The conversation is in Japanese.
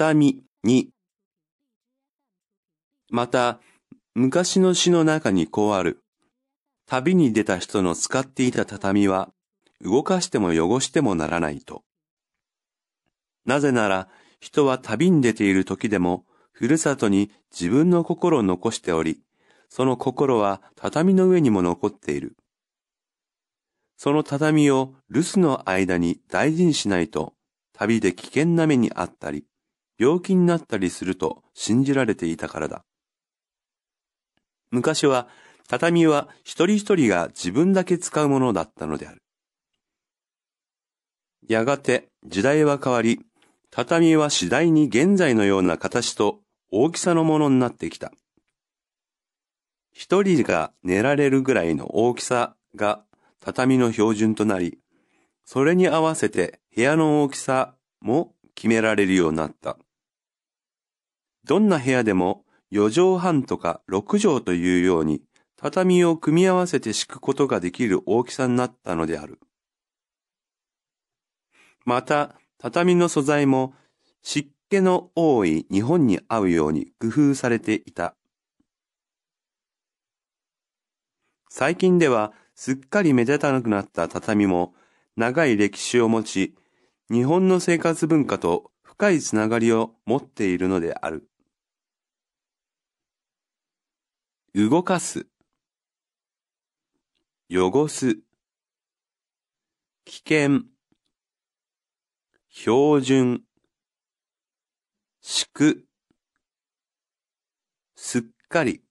畳に。また、昔の詩の中にこうある。旅に出た人の使っていた畳は、動かしても汚してもならないと。なぜなら、人は旅に出ている時でも、ふるさとに自分の心を残しており、その心は畳の上にも残っている。その畳を留守の間に大事にしないと、旅で危険な目にあったり、病気になったりすると信じられていたからだ。昔は、畳は一人一人が自分だけ使うものだったのである。やがて時代は変わり、畳は次第に現在のような形と大きさのものになってきた。一人が寝られるぐらいの大きさが畳の標準となり、それに合わせて部屋の大きさも決められるようになった。どんな部屋でも4畳半とか6畳というように畳を組み合わせて敷くことができる大きさになったのである。また、畳の素材も湿気の多い日本に合うように工夫されていた。最近ではすっかり目立たなくなった畳も長い歴史を持ち、日本の生活文化と深いつながりを持っているのである。動かす、汚す、危険、標準、敷く、すっかり、